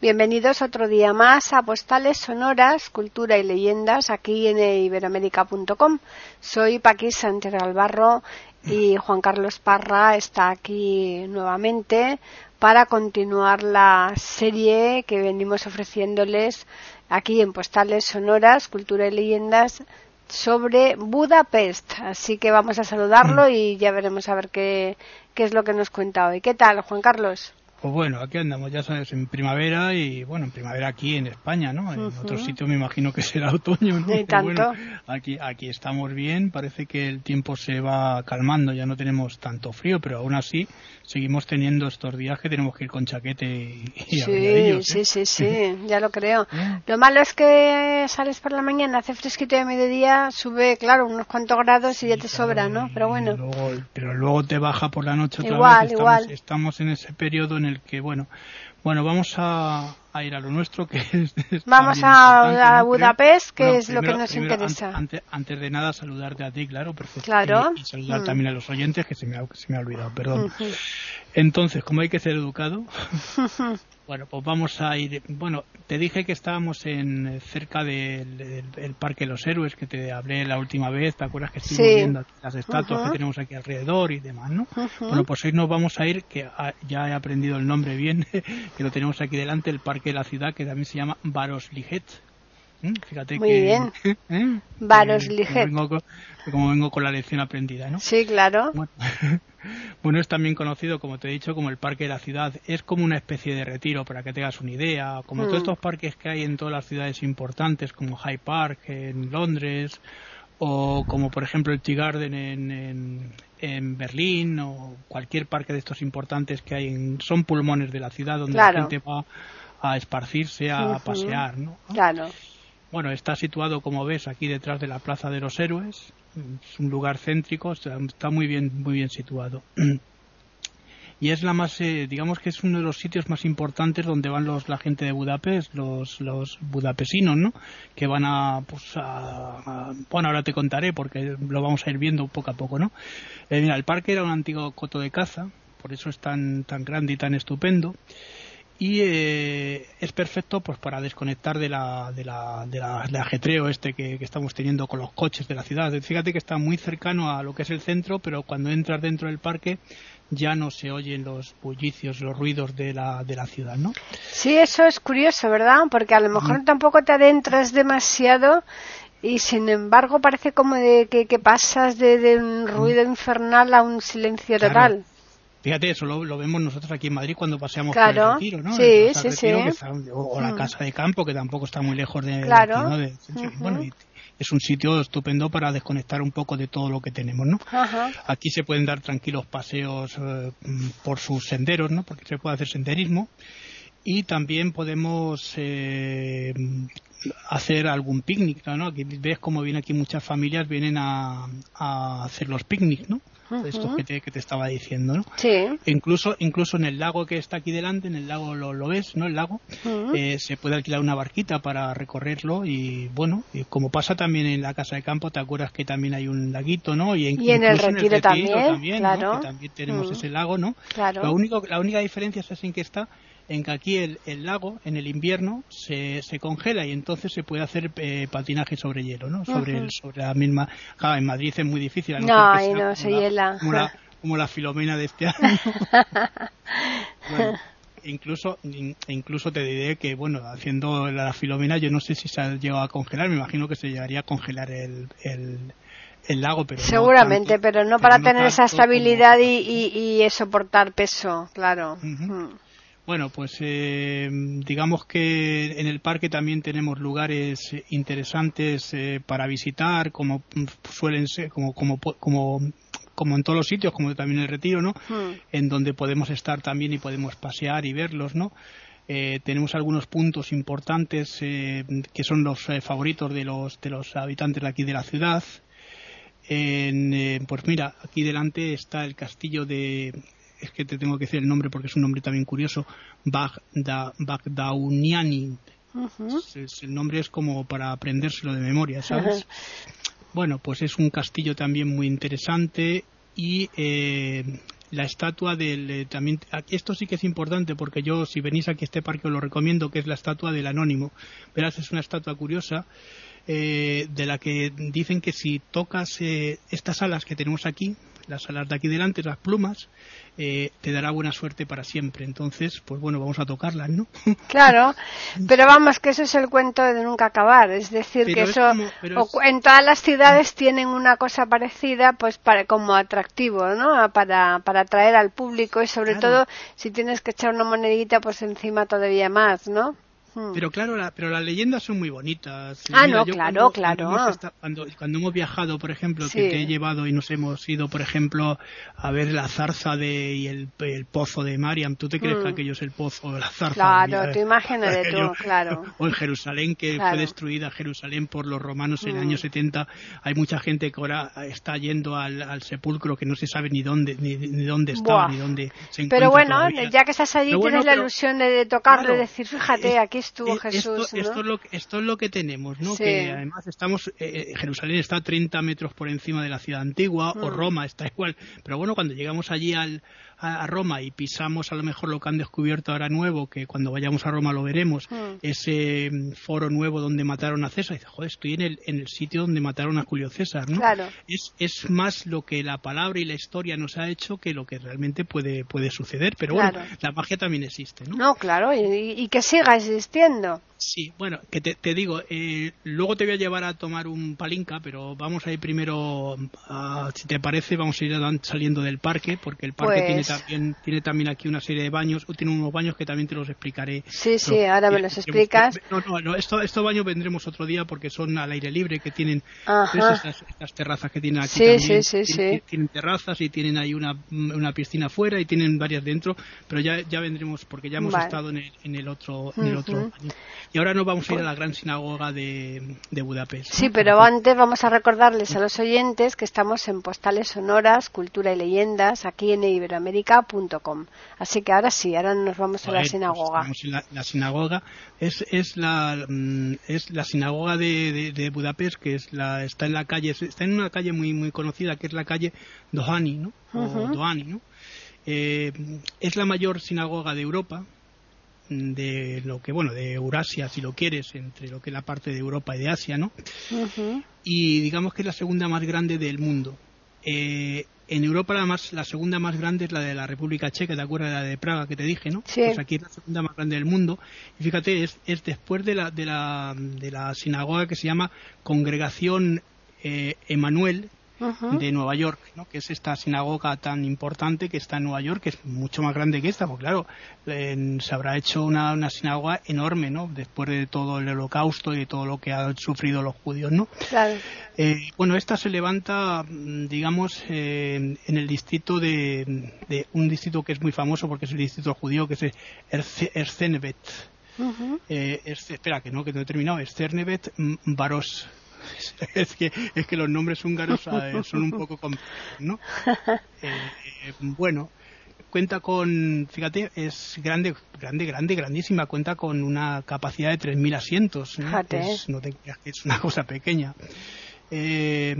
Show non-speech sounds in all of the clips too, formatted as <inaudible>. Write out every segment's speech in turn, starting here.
Bienvenidos otro día más a Postales Sonoras, Cultura y Leyendas aquí en iberoamérica.com. Soy Paqui Sánchez Albarro y Juan Carlos Parra está aquí nuevamente para continuar la serie que venimos ofreciéndoles aquí en Postales Sonoras, Cultura y Leyendas sobre Budapest. Así que vamos a saludarlo y ya veremos a ver qué, qué es lo que nos cuenta hoy. ¿Qué tal, Juan Carlos? Pues bueno, aquí andamos, ya sabes, en primavera y bueno, en primavera aquí en España, ¿no? En otros sitios me imagino que será otoño, ¿no? Y tanto. aquí, aquí estamos bien, parece que el tiempo se va calmando, ya no tenemos tanto frío, pero aún así seguimos teniendo estos días que tenemos que ir con chaquete y, y sí, ¿eh? sí, sí, sí, <laughs> ya lo creo. Lo malo es que sales por la mañana, hace fresquito de mediodía, sube, claro, unos cuantos grados y ya te sobra, ¿no? Pero bueno. Luego, pero luego te baja por la noche otra Igual, vez. Estamos, igual. estamos en ese periodo en el que, bueno, bueno, vamos a, a ir a lo nuestro, que es... Vamos también a, a. Budapest, que Bueno, es lo que primero- nos primero, interesa. ante- Antes, antes de nada, saludarte a ti, claro, perfecto. Claro. Y, y saludar Mm. también a los oyentes, que se me ha, se me ha olvidado, perdón. Entonces, como hay que ser educado, <laughs> bueno, pues vamos a ir. Bueno, te dije que estábamos en eh, cerca del, del- el Parque de los Héroes, que te hablé la última vez. ¿Te acuerdas que estuvimos Sí. viendo las estatuas que tenemos aquí alrededor y demás, no? Bueno, pues hoy nos vamos a ir, que ah, ya he aprendido el nombre bien, <laughs> que lo tenemos aquí delante, el Parque de la Ciudad, que también se llama Varosliget. ¿Mm? Fíjate Muy que. bien. <laughs> ¿eh? Varosliget. Como vengo, con, como vengo con la lección aprendida, ¿no? Sí, claro. Bueno, <laughs> bueno, es también conocido, como te he dicho, como el Parque de la Ciudad. Es como una especie de retiro, para que tengas una idea. Como Mm. todos estos parques que hay en todas las ciudades importantes, como Hyde Park en Londres, o como por ejemplo el Tea Garden en, en, en Berlín, o cualquier parque de estos importantes que hay, en, son pulmones de la ciudad donde Claro. la gente va a esparcirse, a pasear, ¿no? Claro. Bueno, está situado, como ves, aquí detrás de la Plaza de los Héroes. Es un lugar céntrico, está muy bien, muy bien situado. <clears throat> Y es la más, eh, digamos que es uno de los sitios más importantes donde van los, la gente de Budapest, los, los budapesinos, ¿no? Que van a, pues a, a- bueno, ahora te contaré porque lo vamos a ir viendo poco a poco, ¿no? Eh, mira, el parque era un antiguo coto de caza, por eso es tan, tan grande y tan estupendo y eh, es perfecto pues para desconectar de la, de la, de la- del ajetreo este que, que estamos teniendo con los coches de la ciudad. Fíjate que está muy cercano a lo que es el centro, pero cuando entras dentro del parque ya no se oyen los bullicios, los ruidos de la, de la ciudad, ¿no? Sí, eso es curioso, ¿verdad? Porque a lo mejor tampoco te adentras demasiado y sin embargo parece como de que, que pasas de, de un ruido infernal a un silencio Claro. total. Fíjate, eso lo, lo vemos nosotros aquí en Madrid cuando paseamos Claro, por el retiro, ¿no? sí, El sí, Retiro, sí. que está- o, o la Mm. casa de campo, que tampoco está muy lejos de, Claro. aquí, ¿no? De- Bueno, y es un sitio estupendo para desconectar un poco de todo lo que tenemos, ¿no? Ajá. Aquí se pueden dar tranquilos paseos eh, mm, por sus senderos, ¿no? Porque se puede hacer senderismo. Y también podemos eh, hacer algún picnic, ¿no? Aquí ves como vienen aquí muchas familias, vienen a, a hacer los picnics, ¿no? Estos Ujú. que te, que te estaba diciendo, ¿no? Sí. E Incluso, incluso en el lago que está aquí delante, en el lago lo, lo ves, ¿no? El lago, eh, se puede alquilar una barquita para recorrerlo y bueno, y como pasa también en la casa de campo, ¿te acuerdas que también hay un laguito, ¿no? Y, Y en el Retiro también, ¿no? claro. Que también tenemos ese lago, ¿no? Claro. Lo único, la única diferencia es en que está en que aquí el, el lago en el invierno se, se congela y entonces se puede hacer eh, patinaje sobre hielo, ¿no? Sobre, el, sobre la misma. Claro, en Madrid es muy difícil. a No, sea no, como se la- hiela. Como la, como la filomena de este año. <laughs> Bueno, incluso in- incluso te diré que bueno haciendo la filomena yo no sé si se ha llegado a congelar me imagino que se llegaría a congelar el, el, el lago pero no Seguramente, tanto- pero no para tener esa como- estabilidad y, y, y soportar peso, claro. Mm. Bueno, pues eh, digamos que en el parque también tenemos lugares interesantes eh, para visitar, como suelen ser, como, como, como, como en todos los sitios, como también en el retiro, ¿no? Mm. En donde podemos estar también y podemos pasear y verlos, ¿no? Eh, tenemos algunos puntos importantes eh, que son los eh, favoritos de los, de los habitantes de aquí de la ciudad. En, pues mira, aquí delante está el castillo de es que te tengo que decir el nombre porque es un nombre también curioso, Bagda, Bagdauniani. el nombre es como para aprendérselo de memoria, ¿sabes? Bueno, pues es un castillo también muy interesante y eh, la estatua del eh, también aquí esto sí que es importante porque yo si venís aquí a este parque os lo recomiendo que es la estatua del anónimo verás es una estatua curiosa eh, de la que dicen que si tocas estas alas que tenemos aquí las alas de aquí delante, las plumas, eh, te dará buena suerte para siempre. Entonces, pues bueno, vamos a tocarlas, ¿no? <laughs> Claro, pero vamos, que eso es el cuento de nunca acabar. Es decir, que eso en todas las ciudades tienen una cosa parecida, pues para, como atractivo, ¿no? Para, para atraer al público y sobre todo si tienes que echar una monedita, pues encima todavía más, ¿no? Hmm. Pero claro, pero las leyendas son muy bonitas. Ah, no, claro, claro. Cuando, cuando, hemos viajado, por ejemplo, que te he llevado y nos hemos ido, por ejemplo, a ver la zarza de, y el, pozo de Mariam, ¿tú te crees que hmm. aquello es el pozo de la zarza? Claro, tu imagen de <laughs> tú, claro. <laughs> O en Jerusalén, que fue destruida Jerusalén por los romanos en el año 70. Hmm. Hay mucha gente que ahora está yendo al, sepulcro que no se sabe ni dónde ni, dónde está, ni dónde se encuentra. Pero bueno, ya que estás allí, tienes la ilusión de, tocarlo y decir, fíjate, aquí estuvo eh, Jesús. Esto, esto, es lo, esto, es lo, que tenemos, ¿no? Que además estamos, eh, eh, Jerusalén está 30 metros por encima de la ciudad antigua, o mm. Roma está igual. Pero bueno, cuando llegamos allí al, a, Roma y pisamos a lo mejor lo que han descubierto ahora nuevo, que cuando vayamos a Roma lo veremos, mm. ese mm, foro nuevo donde mataron a César, y dice, joder, estoy en el, en el sitio donde mataron a Julio César, ¿no? Claro. Es, es más lo que la palabra y la historia nos ha hecho que lo que realmente puede, puede suceder, pero bueno, la magia también existe, ¿no? No, claro, y, y que siga existiendo. Sí, bueno, que te, te digo, eh, luego te voy a llevar a tomar un palinca, pero vamos a ir primero, si te parece, vamos a ir saliendo del parque, porque el parque tiene, pues también, tiene también aquí una serie de baños, tiene unos baños que también te los explicaré. Sí, sí, ahora me los explicas. No, no, no estos esto baños vendremos otro día porque son al aire libre, que tienen estas, terrazas que tienen aquí sí, también. Sí, sí, tienen, tienen, terrazas y tienen ahí una, una piscina afuera y tienen varias dentro, pero ya, ya vendremos porque ya hemos estado en el, en el otro, en el otro baño. Y ahora nos vamos a ir a la gran sinagoga de, Budapest. Sí, pero antes vamos a recordarles a los oyentes que estamos en Postales Sonoras, Cultura y Leyendas, aquí en iberoamérica.com. Así que ahora sí, ahora nos vamos a, la pues sinagoga. la, sinagoga es, es, la, mm, es la sinagoga de, Budapest, que es la, está en la calle, está en una calle muy, muy conocida, que es la calle Dohani, ¿no? Dohani, ¿no? Eh, es la mayor sinagoga de Europa, de lo que, bueno, de Eurasia, si lo quieres, entre lo que es la parte de Europa y de Asia, ¿no? Y digamos que es la segunda más grande del mundo. Eh, en Europa la, más, la segunda más grande es la de la República Checa, ¿te acuerdas de la de Praga que te dije, no? Sí. Pues aquí es la segunda más grande del mundo. Y fíjate, es, es después de la, de, la, de la sinagoga que se llama Congregación eh, De Nueva York, ¿no? que es esta sinagoga tan importante que está en Nueva York, que es mucho más grande que esta, porque claro, se habrá hecho una, una, sinagoga enorme, ¿no? Después de todo el holocausto y de todo lo que han sufrido los judíos, ¿no? Claro. Eh, bueno, esta se levanta, digamos, eh, en el distrito de, de, un distrito que es muy famoso porque es el distrito judío, que es Erzenevet. Eh, espera, que no, que no he terminado. Erzenevet Baros <laughs> es que, es que los nombres húngaros eh, son un poco complejos, ¿no? <laughs> Eh, bueno, cuenta con, fíjate, es grande, grande, grande, grandísima, cuenta con una capacidad de 3.000 asientos, ¿no? Es, no te creas que es una cosa pequeña. Eh,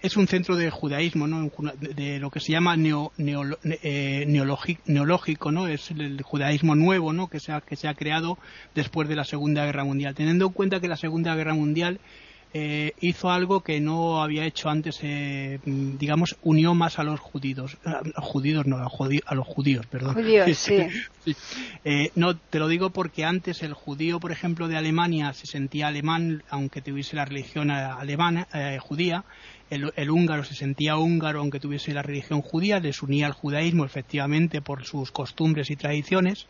es un centro de judaísmo, ¿no? de, lo que se llama neo, neológico, ¿no? Es el judaísmo nuevo, ¿no? Que se, ha, que se ha creado después de la Segunda Guerra Mundial. Teniendo en cuenta que la Segunda Guerra Mundial eh, hizo algo que no había hecho antes, eh, digamos, unió más a los judíos, a los judíos no, a, los judíos, perdón. Judíos, <laughs> <laughs> sí. Eh, no, te lo digo porque antes el judío, por ejemplo, de Alemania se sentía alemán, aunque tuviese la religión alemana, judía, el, húngaro se sentía húngaro aunque tuviese la religión judía, les unía al judaísmo efectivamente por sus costumbres y tradiciones,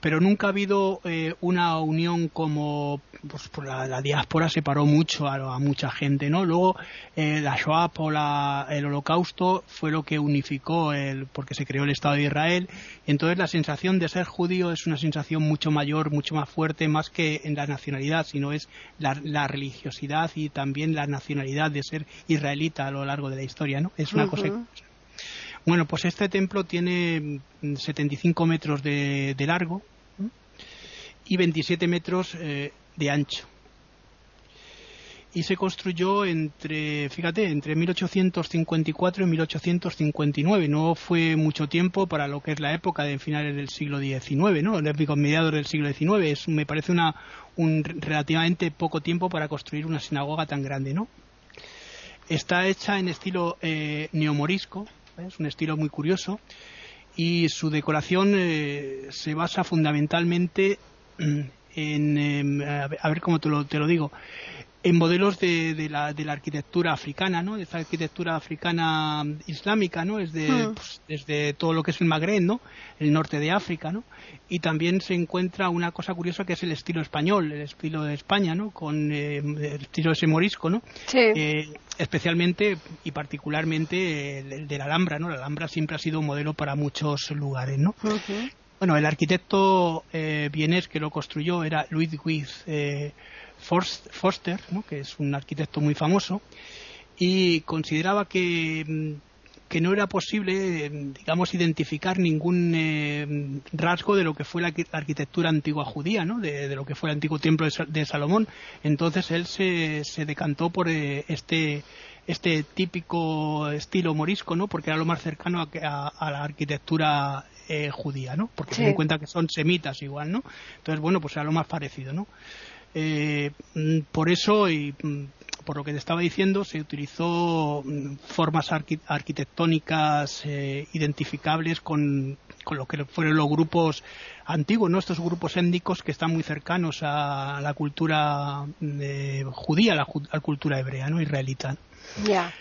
pero nunca ha habido eh, una unión como pues, por la, diáspora separó mucho a, mucha gente, ¿no? Luego eh, la Shoah o el Holocausto fue lo que unificó el, porque se creó el Estado de Israel. Y entonces la sensación de ser judío es una sensación mucho mayor, mucho más fuerte, más que en la nacionalidad, sino es la, religiosidad y también la nacionalidad de ser israelita a lo largo de la historia, ¿no? Es una cosa bueno, pues este templo tiene 75 mm, metros de, largo y 27 metros eh, de ancho. Y se construyó entre, fíjate, entre 1854 y 1859. No fue mucho tiempo para lo que es la época de finales del siglo XIX, ¿no? mediados del siglo XIX. Es, me parece una, un relativamente poco tiempo para construir una sinagoga tan grande, ¿no? Está hecha en estilo eh, neomorisco, es un estilo muy curioso y su decoración eh, se basa fundamentalmente en, em, a ver cómo te lo, te lo digo, en modelos de, de, la, de, la, arquitectura africana, ¿no? De esa arquitectura africana islámica, ¿no? Desde, hmm. pues, desde todo lo que es el Magreb, ¿no? El norte de África, ¿no? Y también se encuentra una cosa curiosa que es el estilo español, el estilo de España, ¿no? Con eh, el estilo ese morisco, ¿no? Sí. Eh, especialmente y particularmente el, de la Alhambra, ¿no? La Alhambra siempre ha sido un modelo para muchos lugares, ¿no? Bueno, el arquitecto eh, vienés que lo construyó era Ludwig eh, Foster, que es un arquitecto muy famoso, y consideraba que, mm, que no era posible, digamos, identificar ningún eh, rasgo de lo que fue la, arquitectura antigua judía, ¿no? de, lo que fue el antiguo templo de, Salomón. Entonces él se, se decantó por eh, este este típico estilo morisco, ¿no? Porque era lo más cercano a, la arquitectura eh, judía, ¿no? Porque se dan cuenta que son semitas igual, ¿no? Entonces, bueno, pues era lo más parecido, ¿no? Eh, mm, por eso y mm, por lo que te estaba diciendo, se utilizó mm, formas arquitectónicas eh, identificables con, lo que fueron los grupos antiguos, ¿no? estos grupos étnicos que están muy cercanos a la cultura eh, judía, a la, cultura hebrea, ¿no? israelita. Ya.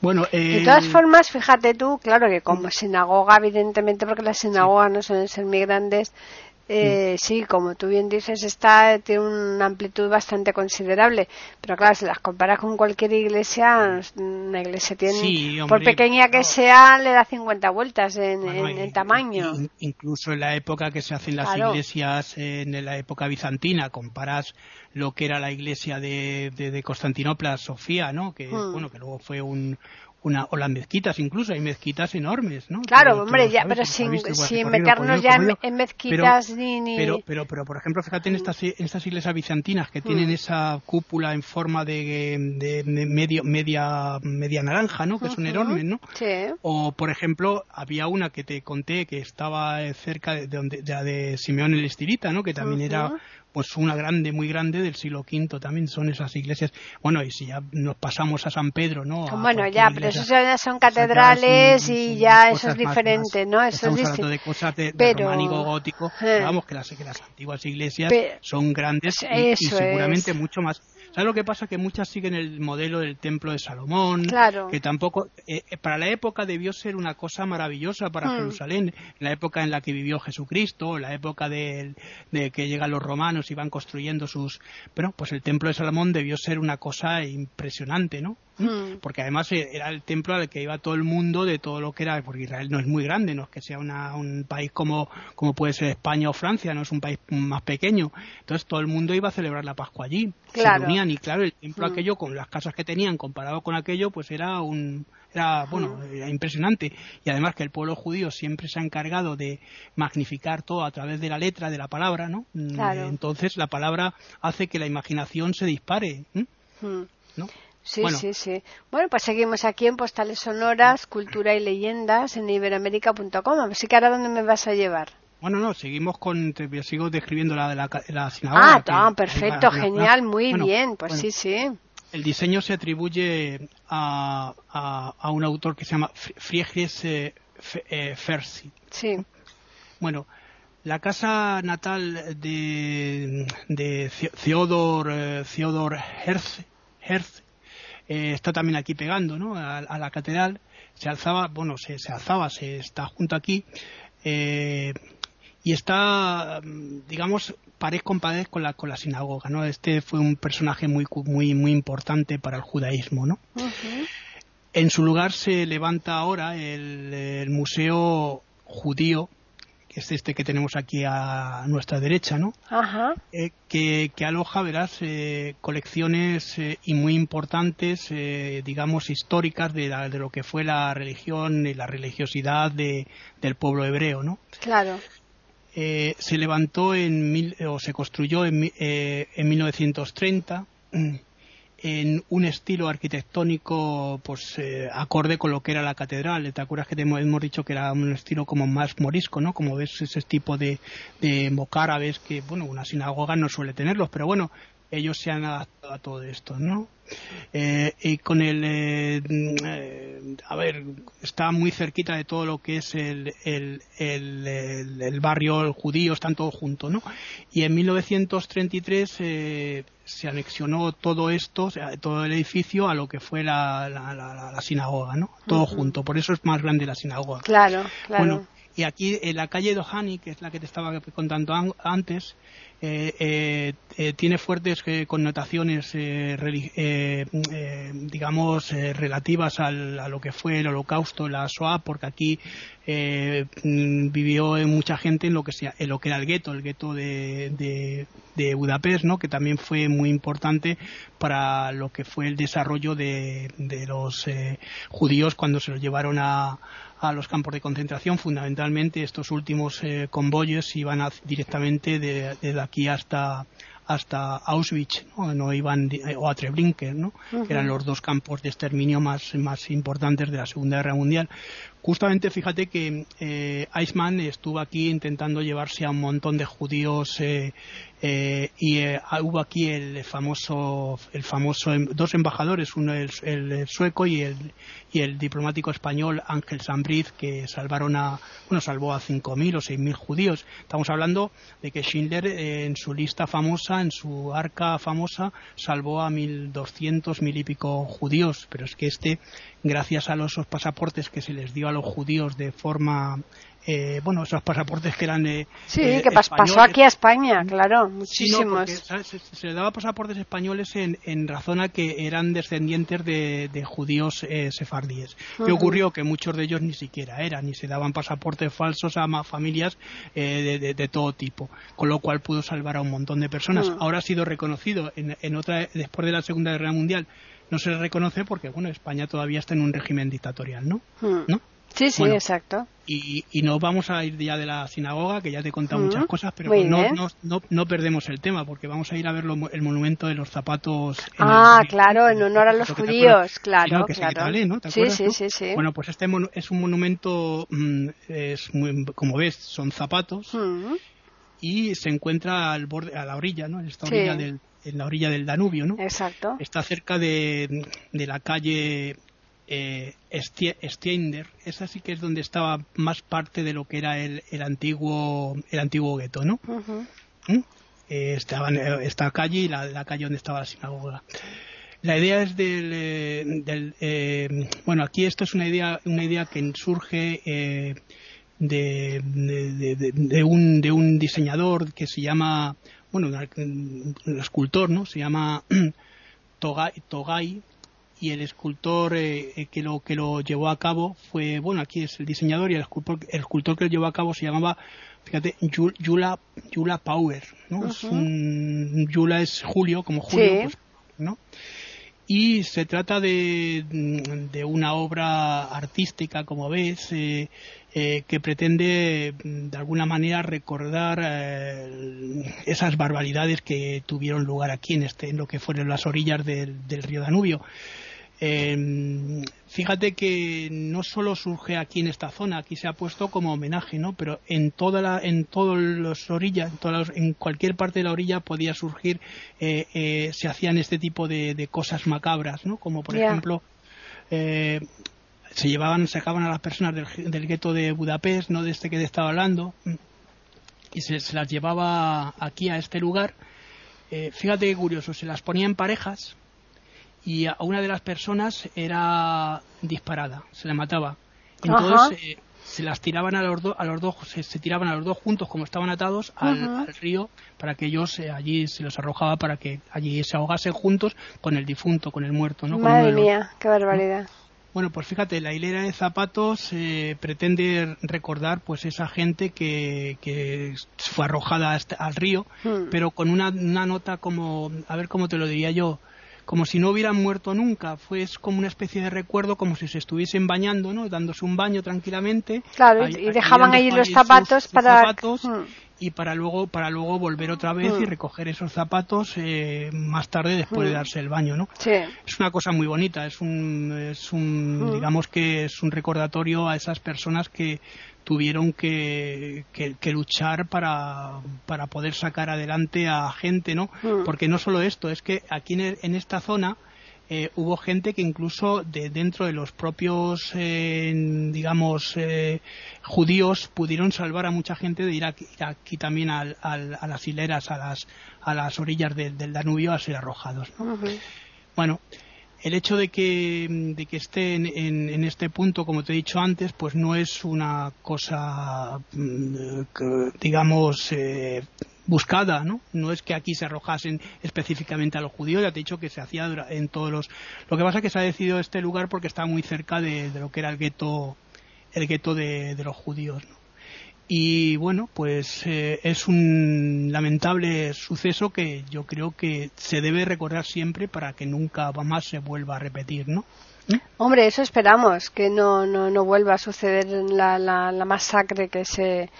Bueno, de todas formas, fíjate tú, claro que como sinagoga, evidentemente, porque las sinagogas no suelen ser muy grandes, eh, sí, como tú bien dices, está, tiene una amplitud bastante considerable, pero claro, si las comparas con cualquier iglesia, una iglesia tiene, por pequeña que sea, le da 50 vueltas en, tamaño. incluso en la época que se hacen las iglesias, en la época bizantina, comparas lo que era la iglesia de, de, Constantinopla, Sofía, ¿no? Que, hmm. bueno, que luego fue un, una, o las mezquitas incluso, hay mezquitas enormes, ¿no? Claro, hombre, ya, pero sin, meternos ya en, mezquitas ni, Pero, pero, pero, por ejemplo, fíjate en estas, en estas iglesias bizantinas que tienen mm. esa cúpula en forma de, de, medio, media, media naranja, ¿no? Que son enormes, ¿no? Sí. O, por ejemplo, había una que te conté que estaba cerca de, donde, de, de Simeón el Estirita, ¿no? Que también era pues una grande, muy grande del siglo V también son esas iglesias. Bueno, y si ya nos pasamos a San Pedro, ¿no? bueno, ya, pero eso ya son catedrales y ya eso es diferente, ¿no? Eso estamos hablando de cosas de, románico gótico, eh. vamos, que las, que las antiguas iglesias son grandes y, seguramente mucho más ¿Sabes lo que pasa? Que muchas siguen el modelo del templo de Salomón, claro. que tampoco, eh, eh, para la época debió ser una cosa maravillosa para hmm. Jerusalén, en la época en la que vivió Jesucristo, la época de, que llegan los romanos y van construyendo sus... Pero pues el templo de Salomón debió ser una cosa impresionante, ¿no? Hmm. porque además eh, era el templo al que iba todo el mundo de todo lo que era, porque Israel no es muy grande, no es que sea un país como, como puede ser España o Francia, no es un país más pequeño, entonces todo el mundo iba a celebrar la Pascua allí, se reunían y claro, el templo hmm. aquello con las casas que tenían comparado con aquello, pues era un, era bueno hmm. era impresionante y además que el pueblo judío siempre se ha encargado de magnificar todo a través de la letra de la palabra no entonces la palabra hace que la imaginación se dispare ¿no? Sí, sí, sí. Bueno, pues seguimos aquí en Postales Sonoras, Cultura y Leyendas en iberamérica.com. Así que ahora, ¿dónde me vas a llevar? Bueno, no, seguimos con, te, sigo describiendo la de la, la sinagoga. Ah, perfecto, genial, muy bien, pues sí, sí. El diseño se atribuye a, a, un autor que se llama Friedrich eh, eh, Fersi. Sí. Bueno, la casa natal de, de Theodor, eh, Theodor Herz, Herz eh, está también aquí pegando ¿no? a, la catedral, se alzaba, bueno, se, alzaba, se está junto aquí, eh, y está, digamos, pared con pared con la, con la sinagoga, ¿no? Este fue un personaje muy, muy, muy importante para el judaísmo, ¿no? En su lugar se levanta ahora el, Museo Judío, que es este que tenemos aquí a nuestra derecha, ¿no? Ajá. Eh, que, aloja, verás, eh, colecciones eh, y muy importantes, digamos, históricas de, de, lo que fue la religión y la religiosidad de, del pueblo hebreo, ¿no? Claro. se levantó en o se construyó en, en 1930 en un estilo arquitectónico pues eh, acorde con lo que era la catedral. ¿Te acuerdas que hemos dicho que era un estilo como más morisco, ¿no? Como ves ese tipo de, de mocárabes que, bueno, una sinagoga no suele tenerlos, pero bueno, ellos se han adaptado a todo esto, ¿no? Eh, y con el, eh, mm, a ver, está muy cerquita de todo lo que es el, el, el, barrio judío, están todos juntos, ¿no? Y en 1933 eh, se anexionó todo esto, todo el edificio a lo que fue la, la, sinagoga, ¿no? Todo junto, por eso es más grande la sinagoga. Claro, claro. Bueno, y aquí en la calle Dohani, que es la que te estaba contando antes, eh, eh, eh, tiene fuertes connotaciones, digamos, relativas a lo que fue el holocausto, la SOA, porque aquí mm, vivió mucha gente en lo que, sea, en lo que era el gueto, el gueto de, de, Budapest, ¿no? que también fue muy importante para lo que fue el desarrollo de, de los judíos cuando se los llevaron a, a los campos de concentración. Fundamentalmente estos últimos eh, convoyes iban directamente de, de, aquí hasta hasta Auschwitz, no, iban o a Treblinka, ¿no? que eran los dos campos de exterminio más, más importantes de la Segunda Guerra Mundial. Justamente fíjate que eh, estuvo aquí intentando llevarse a un montón de judíos eh, eh, y eh, hubo aquí el famoso, el famoso em, dos embajadores, uno el, el, sueco y el, y el diplomático español Ángel Sambriz, que salvaron a, bueno, salvó a 5.000 o 6.000 judíos. Estamos hablando de que Schindler eh, en su lista famosa, en su arca famosa, salvó a 1.200, mil y pico judíos, pero es que este, gracias a los pasaportes que se les dio a los judíos de forma eh, bueno, esos pasaportes que eran de. Sí, eh, que pasó aquí a España, claro, muchísimos. se, le daba pasaportes españoles en, en, razón a que eran descendientes de, judíos eh, sefardíes. ¿Qué ocurrió? Que muchos de ellos ni siquiera eran, y se daban pasaportes falsos a familias de, de, todo tipo, con lo cual pudo salvar a un montón de personas. Ahora ha sido reconocido en, en otra, después de la Segunda Guerra Mundial no se le reconoce porque bueno España todavía está en un régimen dictatorial no ¿no? Sí, sí, exacto. Y, y, no vamos a ir ya de la sinagoga, que ya te he contado muchas cosas, pero no, no, no, perdemos el tema, porque vamos a ir a ver el monumento de los zapatos. ah, claro, en honor a los judíos, claro, claro. sí, sí, sí, sí, Bueno, pues este es un monumento, mm, es como ves, son zapatos, y se encuentra al borde, a la orilla, ¿no? En esta orilla del, en la orilla del Danubio, ¿no? Exacto. Está cerca de, de la calle eh, Stiender, esa sí que es donde estaba más parte de lo que era el, el antiguo el antiguo gueto, ¿no? ¿Mm? Eh, estaban eh, esta calle y la, calle donde estaba la sinagoga. La idea es del, eh, del bueno, aquí esto es una idea una idea que surge de, de, un, de un diseñador que se llama, bueno, un, escultor, ¿no? Se llama <clears throat> Togai, Togai y el escultor eh, eh, que lo que lo llevó a cabo fue bueno aquí es el diseñador y el escultor, el escultor que lo llevó a cabo se llamaba fíjate Yula Yula Power no es un, Yula es Julio como Julio pues, no y se trata de, de, una obra artística como ves eh, que pretende de alguna manera recordar esas barbaridades que tuvieron lugar aquí en este en lo que fueron las orillas del río Danubio eh, fíjate que no solo surge aquí en esta zona, aquí se ha puesto como homenaje, ¿no? Pero en toda la, en todas las orillas, en, en cualquier parte de la orilla podía surgir, eh, eh, se hacían este tipo de, cosas macabras, ¿no? Como por ejemplo, eh, se llevaban, sacaban a las personas del, del gueto de Budapest, ¿no? De este que te estaba hablando, y se, se las llevaba aquí a este lugar. Eh, fíjate qué curioso, se las ponía en parejas y a una de las personas era disparada, se la mataba. Entonces, eh, se las tiraban a los, dos a los dos, se, tiraban a los dos juntos como estaban atados al, río para que ellos eh, allí se los arrojaba para que allí se ahogasen juntos con el difunto, con el muerto, ¿no? Madre mía, qué barbaridad. Bueno, pues fíjate, la hilera de zapatos eh, pretende recordar pues esa gente que, que fue arrojada al río, hmm. pero con una, una nota como, a ver cómo te lo diría yo, como si no hubieran muerto nunca. Fue como una especie de recuerdo, como si se estuviesen bañando, ¿no? Dándose un baño tranquilamente. Claro, y dejaban ahí los zapatos para... Hmm y para luego para luego volver otra vez y mm. recoger esos zapatos eh, más tarde después de mm. darse el baño no sí. es una cosa muy bonita es un es un digamos que es un recordatorio a esas personas que tuvieron que, que, luchar para, para poder sacar adelante a gente no porque no solo esto es que aquí en, en esta zona eh, hubo gente que incluso de dentro de los propios, eh, digamos, eh, judíos pudieron salvar a mucha gente de ir aquí, también a las hileras, a las, a las orillas del Danubio a ser arrojados. Bueno, el hecho de que, de que esté en, este punto, como te he dicho antes, pues no es una cosa, mm, digamos, buscada, ¿no? No es que aquí se arrojasen específicamente a los judíos, ya te he dicho que se hacía en todos los... Lo que pasa es que se ha decidido este lugar porque está muy cerca de, lo que era el gueto, el gueto de, los judíos, ¿no? Y bueno, pues eh, es un lamentable suceso que yo creo que se debe recordar siempre para que nunca más se vuelva a repetir, ¿no? ¿Mm? Hombre, eso esperamos, que no, no, no vuelva a suceder la, la, la masacre que se,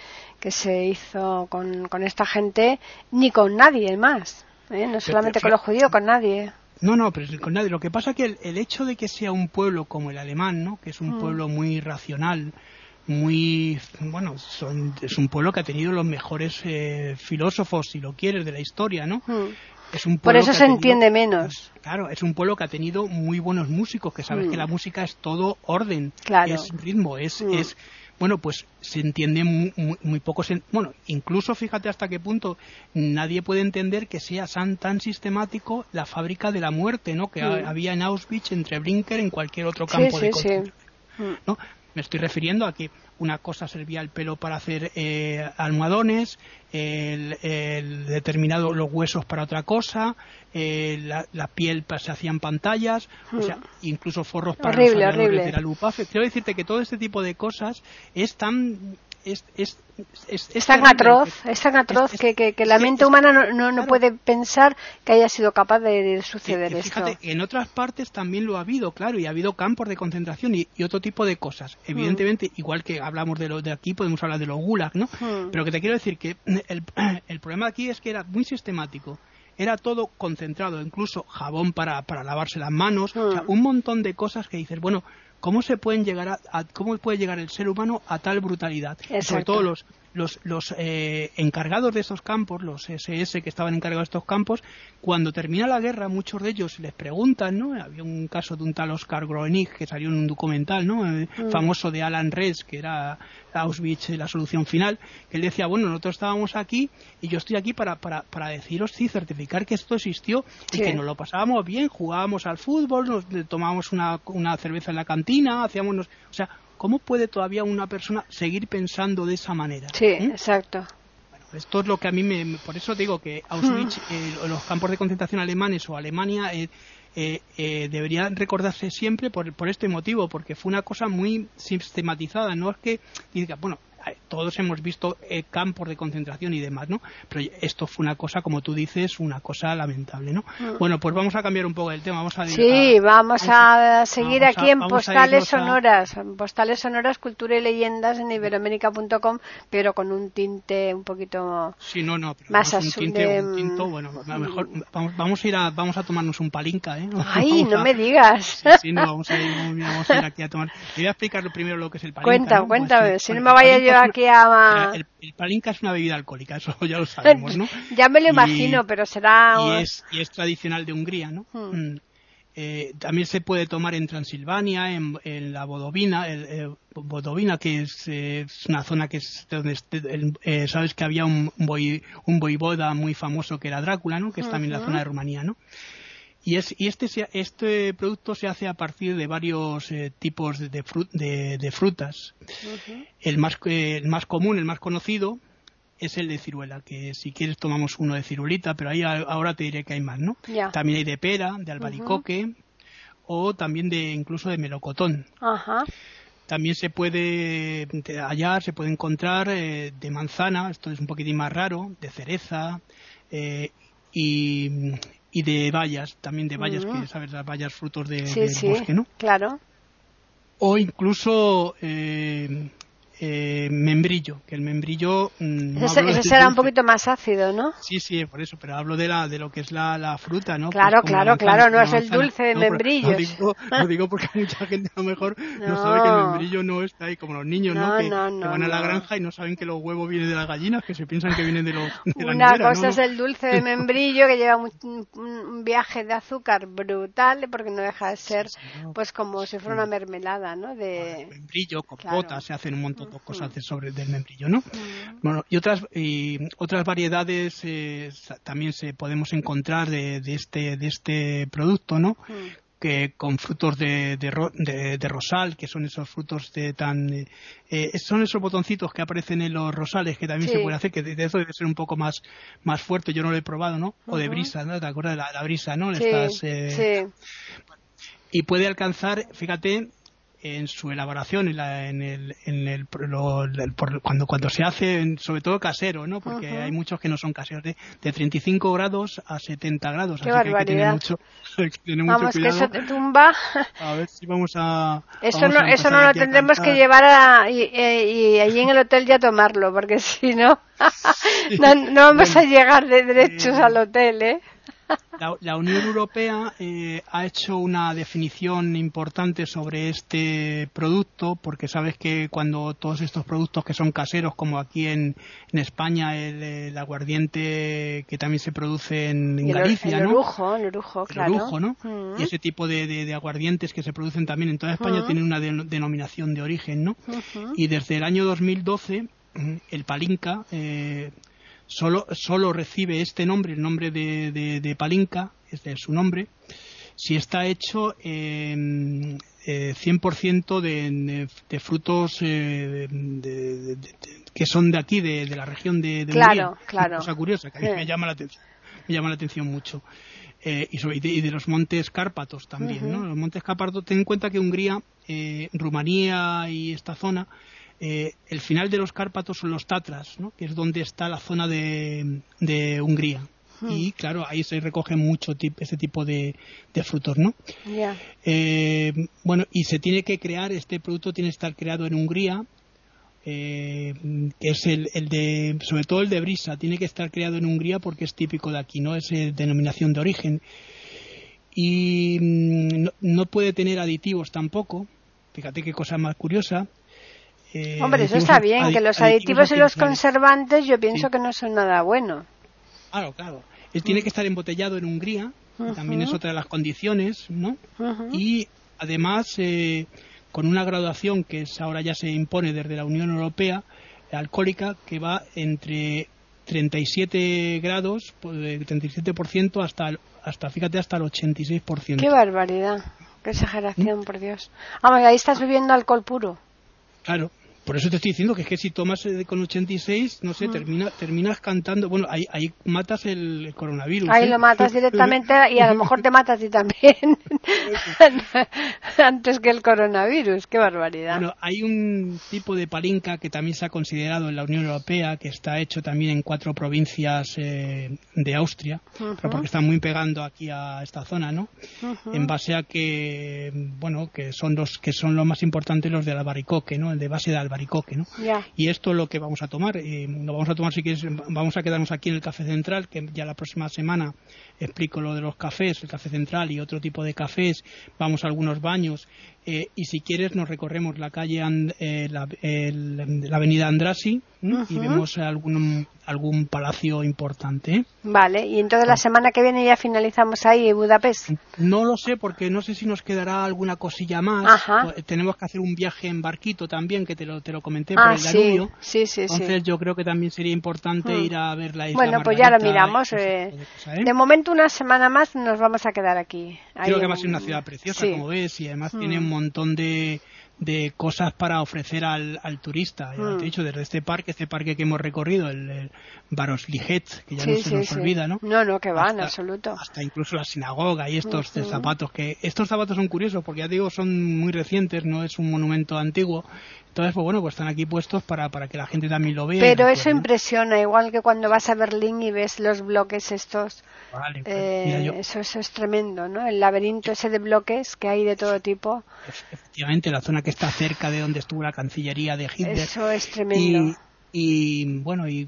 que se hizo con, con esta gente, ni con nadie más. ¿eh? No solamente con los judíos, con nadie. No, no, pero con nadie. Lo que pasa es que el, hecho de que sea un pueblo como el alemán, ¿no? que es un mm. pueblo muy racional, muy bueno es un pueblo que ha tenido los mejores eh, filósofos si lo quieres de la historia no mm. es un por eso se entiende menos claro es un pueblo que ha tenido muy buenos músicos que sabes que mm. la música es todo orden es ritmo es, es bueno, pues se entiende muy, muy, poco. bueno, incluso fíjate hasta qué punto nadie puede entender que sea tan, tan sistemático la fábrica de la muerte, ¿no? Que había en Auschwitz, entre Brinker, en cualquier otro campo de concentración. ¿no? Me estoy refiriendo a que una cosa servía el pelo para hacer eh, almohadones, el, determinado los huesos para otra cosa, eh, la, piel se hacían pantallas, o sea, hmm. incluso forros para horrible, los de la lupa. Quiero decirte que todo este tipo de cosas es tan es, es, es, tan atroz, es tan atroz que, que, la mente humana no, no, puede pensar que haya sido capaz de, suceder esto. en otras partes también lo ha habido, claro, y ha habido campos de concentración y, otro tipo de cosas. Evidentemente, mm. igual que hablamos de lo de aquí, podemos hablar de los gulag, ¿no? Mm. Pero que te quiero decir que el, <clears throat> el problema aquí es que era muy sistemático era todo concentrado, incluso jabón para, para lavarse las manos, o sea, mm. un montón de cosas que dices, bueno, ¿Cómo se pueden llegar a, cómo puede llegar el ser humano a tal brutalidad? Sobre todo los los, los eh, encargados de esos campos, los SS que estaban encargados de estos campos, cuando termina la guerra, muchos de ellos les preguntan, ¿no? Había un caso de un tal Oscar Groening que salió en un documental, ¿no? Eh, mm. Famoso de Alan Reds, que era Auschwitz, la solución final, que él decía, bueno, nosotros estábamos aquí y yo estoy aquí para, para, para deciros, sí, certificar que esto existió y que nos lo pasábamos bien, jugábamos al fútbol, nos tomábamos una, una cerveza en la cantina, hacíamos, o sea, ¿cómo puede todavía una persona seguir pensando de esa manera? Sí, ¿Mm? exacto. Bueno, esto es lo que a mí me. Por eso digo que Auschwitz, hmm. eh, los campos de concentración alemanes o Alemania. Eh, eh, deberían recordarse siempre por, por este motivo, porque fue una cosa muy sistematizada. No es que diga, bueno, todos hemos visto eh, campos de concentración y demás, ¿no? Pero esto fue una cosa, como tú dices, una cosa lamentable, ¿no? Mm. Bueno, pues vamos a cambiar un poco el tema. Vamos a sí, vamos, a, seguir aquí en Postales Sonoras. Postales Sonoras, Cultura y Leyendas en iberoamérica.com, pero con un tinte un poquito sí, no, no, más un tinte, un tinto, bueno, a lo mejor vamos, vamos, a ir a, vamos a tomarnos un palinca, ¿eh? <laughs> Ay, no me digas. Sí, no, vamos a, ir, vamos a ir aquí a tomar. Te voy a explicar primero lo que es el palinca. Cuenta, ¿no? cuéntame, pues, si no me vaya yo aquí el, palinka es una bebida alcohólica, <laughs> eso ya lo sabemos, ¿no? <laughs> ya me lo imagino, pero será... Y es, y es tradicional de Hungría, ¿no? Hmm. Mm. Eh, también se puede tomar en Transilvania, en, la Bodovina, el, Bodovina, que es, una zona que es donde eh, sabes que había un, un, boivoda muy famoso que era Drácula, ¿no? Que es también la zona de Rumanía, ¿no? Y, es, y este, este producto se hace a partir de varios eh, tipos de, de, frutas. el, más, el más común, el más conocido, es el de ciruela, que si quieres tomamos uno de cirulita, pero ahí ahora te diré que hay más, ¿no? También hay de pera, de albaricoque o también de incluso de melocotón. También se puede hallar, se puede encontrar eh, de manzana, esto es un poquitín más raro, de cereza eh, y, y de bayas, también de bayas, que sabes, las bayas frutos de, del bosque, ¿no? Claro. O incluso eh, eh, membrillo, que el membrillo... Mm, ese, será un poquito más ácido, ¿no? Sí, sí, por eso, pero hablo de la de lo que es la, la fruta, ¿no? Claro, claro, claro, no es el dulce de membrillo. Lo digo, porque mucha gente a lo mejor no. sabe que el membrillo no está ahí, como los niños, ¿no? Que, van a la granja y no saben que los huevos vienen de las gallinas, que se piensan que vienen de los... De Una cosa es el dulce de membrillo, que lleva un, viaje de azúcar brutal, porque no deja de ser, pues como si fuera una mermelada, ¿no? De... membrillo, compota, se hacen un montón cosas de sobre del membrillo, ¿no? Bueno, y otras y otras variedades eh, también se podemos encontrar de, este de este producto, ¿no? que con frutos de, de, rosal, que son esos frutos de tan... Eh, eh, son esos botoncitos que aparecen en los rosales, que también se puede hacer, que de eso debe ser un poco más, más fuerte, yo no lo he probado, ¿no? O de brisa, ¿no? ¿Te acuerdas de la, brisa, no? Sí, sí. Y puede alcanzar, fíjate, en su elaboración en, en el, en el, cuando cuando se hace sobre todo casero no porque hay muchos que no son caseros de, de 35 grados a 70 grados Qué así que hay que tener <laughs> mucho, vamos que eso te tumba. A ver si vamos a eso no eso no lo tendremos que llevar a, y, y, allí en el hotel ya tomarlo porque <laughs> si <laughs> no no, vamos a llegar de derechos al hotel eh la, Unión Europea eh, ha hecho una definición importante sobre este producto porque sabes que cuando todos estos productos que son caseros, como aquí en, España el, aguardiente que también se produce en, Galicia, el, ¿no? Orujo, el orujo, claro. ¿no? Mm. Y ese tipo de, aguardientes que se producen también en toda España mm. tienen una denominación de origen, ¿no? Y desde el año 2012 el Palinca eh, solo, solo recibe este nombre, el nombre de, de, Palinka, es de su nombre, si está hecho eh, 100% de, de, frutos eh, que son de aquí, de, la región de, claro, claro. Una cosa curiosa que a mí me llama la atención, me llama la atención mucho. Eh, y, de, los montes Cárpatos también, ¿no? Los montes Cárpatos, ten en cuenta que Hungría, eh, Rumanía y esta zona eh, el final de los Cárpatos son los Tatras, ¿no? que es donde está la zona de, Hungría. Hmm. Y claro, ahí se recoge mucho ese tipo de, frutos, ¿no? Eh, bueno, y se tiene que crear, este producto tiene que estar creado en Hungría, eh, que es el, de, sobre todo el de brisa, tiene que estar creado en Hungría porque es típico de aquí, no es denominación de origen. Y mm, no, puede tener aditivos tampoco, fíjate qué cosa más curiosa, eh, Hombre, eso está bien, que los aditivos y los conservantes yo pienso que no son nada bueno. Claro, claro. Él tiene que estar embotellado en Hungría, también es otra de las condiciones, ¿no? Y además, eh, con una graduación que es, ahora ya se impone desde la Unión Europea, alcohólica, que va entre 37 grados, 37% pues, hasta, hasta, fíjate, hasta el 86%. ¡Qué barbaridad! ¡Qué exageración, por Dios! Ah, ahí estás bebiendo alcohol puro. Claro. Por eso te estoy diciendo que es que si tomas eh, con 86, no sé, termina, terminas cantando. Bueno, ahí, ahí matas el coronavirus. Ahí ¿eh? lo matas directamente y a lo mejor te matas a ti también. <laughs> Antes que el coronavirus. Qué barbaridad. Bueno, hay un tipo de palinca que también se ha considerado en la Unión Europea, que está hecho también en cuatro provincias eh, de Austria, porque están muy pegando aquí a esta zona, ¿no? En base a que, bueno, que son los que son los más importantes los del albaricoque, ¿no? El de base de albaricoque, ¿no? Y esto es lo que vamos a tomar. Eh, lo vamos a tomar si quieres, vamos a quedarnos aquí en el café central, que ya la próxima semana explico lo de los cafés, el café central y otro tipo de cafés. Vamos a algunos baños Eh, y si quieres nos recorremos la calle, eh, la, avenida Andrasi y vemos algún, algún palacio importante. Vale, y entonces la semana que viene ya finalizamos ahí en Budapest. No lo sé porque no sé si nos quedará alguna cosilla más. Pues, tenemos que hacer un viaje en barquito también, que te lo, te lo comenté por ah, el Danubio. Sí, sí, entonces yo creo que también sería importante mm. ir a ver la isla. Bueno, pues ya lo miramos. Eh, de momento una semana más nos vamos a quedar aquí. Creo que va a ser una ciudad preciosa, como ves, y además tiene un. Montón de de cosas para ofrecer al, al turista. Ya te he mm. dicho, desde este parque, este parque que hemos recorrido, el, el Barosliget, que ya no se nos olvida, ¿no? No, no, que va, en absoluto. Hasta incluso la sinagoga y estos zapatos, que estos zapatos son curiosos porque ya digo, son muy recientes, no es un monumento antiguo. Entonces, pues bueno, pues están aquí puestos para, para que la gente también lo vea. Pero eso impresiona, igual que cuando vas a Berlín y ves los bloques estos. Vale, pues, eh, eso, eso es tremendo, ¿no? El laberinto ese de bloques que hay de todo tipo. Efectivamente, la zona que está cerca de donde estuvo la Cancillería de Hitler. Eso es tremendo. Y, bueno, y,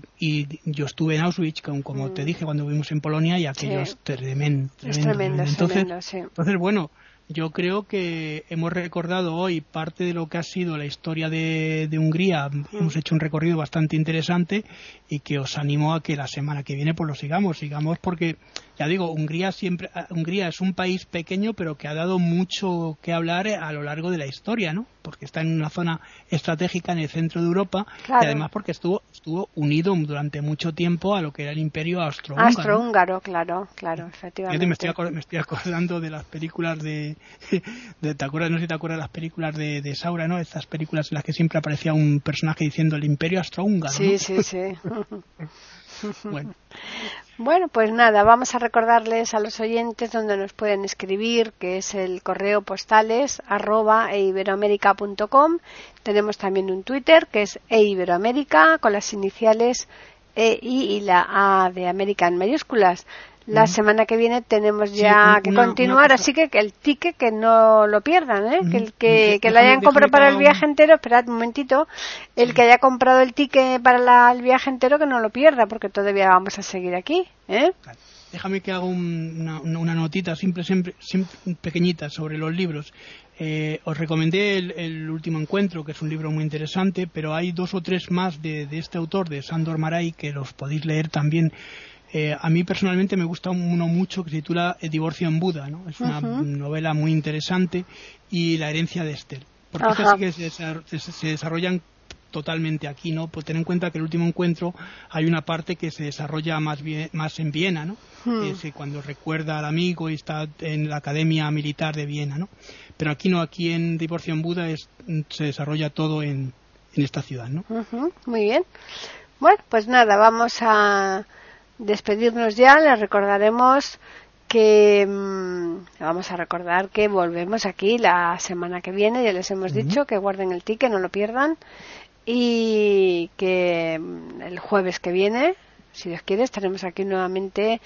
yo estuve en Auschwitz, como, te mm. dije, cuando vivimos en Polonia, y aquello es tremendo. tremendo, entonces, entonces, bueno, yo creo que hemos recordado hoy parte de lo que ha sido la historia de, Hungría. Mm. Hemos hecho un recorrido bastante interesante y que os animo a que la semana que viene pues lo sigamos. Sigamos porque ya digo, Hungría siempre, ah, Hungría es un país pequeño, pero que ha dado mucho que hablar a lo largo de la historia, ¿no? Porque está en una zona estratégica en el centro de Europa y además porque estuvo, estuvo unido durante mucho tiempo a lo que era el Imperio Austrohúngaro. Austrohúngaro, claro, claro, efectivamente. Me estoy, acordando de las películas de, <laughs> de, ¿te acuerdas? No sé si te acuerdas de las películas de, de Saura, ¿no? Estas películas en las que siempre aparecía un personaje diciendo el Imperio Austrohúngaro. Sí, sí, sí. <laughs> <laughs> Bueno. pues nada, vamos a recordarles a los oyentes donde nos pueden escribir, que es el correo postales arroba eiberoamerica.com. Tenemos también un Twitter que es eiberoamerica con las iniciales E, I y la A de América en mayúsculas. La semana que viene tenemos ya que continuar, así que, el ticket que no lo pierdan, ¿eh? que el que, que lo hayan comprado para el viaje entero, esperad un momentito, el que haya comprado el ticket para el viaje entero que no lo pierda, porque todavía vamos a seguir aquí. ¿eh? Déjame que haga una, notita simple, siempre, pequeñita sobre los libros. Eh, os recomendé el, último encuentro, que es un libro muy interesante, pero hay dos o tres más de, de este autor, de Sandor Maray, que los podéis leer también eh, a mí personalmente me gusta uno mucho que se titula divorcio en Buda, ¿no? Es una novela muy interesante y la herencia de Esther. Porque estas sí que se, desarrollan totalmente aquí, ¿no? Pues ten en cuenta que el último encuentro hay una parte que se desarrolla más, bien, más en Viena, ¿no? Hmm. cuando recuerda al amigo y está en la Academia Militar de Viena, ¿no? Pero aquí no, aquí en Divorcio en Buda es, se desarrolla todo en, en esta ciudad, ¿no? Muy bien. Bueno, pues nada, vamos a despedirnos ya, les recordaremos que mm, vamos a recordar que volvemos aquí la semana que viene, ya les hemos dicho que guarden el ticket, no lo pierdan y que mm, el jueves que viene, si Dios quiere, estaremos aquí nuevamente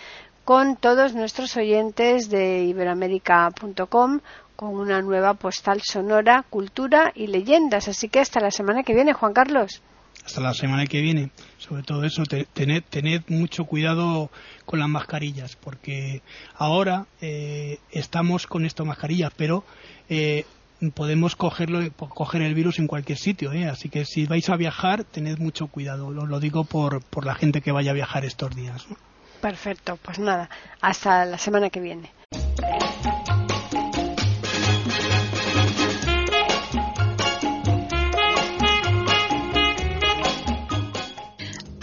con todos nuestros oyentes de iberoamérica.com con una nueva postal sonora, cultura y leyendas. Así que hasta la semana que viene, Juan Carlos hasta la semana que viene. Sobre todo eso, tened, tened mucho cuidado con las mascarillas, porque ahora eh, estamos con estas mascarillas, pero eh, podemos cogerlo, coger el virus en cualquier sitio. ¿eh? Así que si vais a viajar, tened mucho cuidado. Lo, lo digo por, por la gente que vaya a viajar estos días. Perfecto, pues nada, hasta la semana que viene.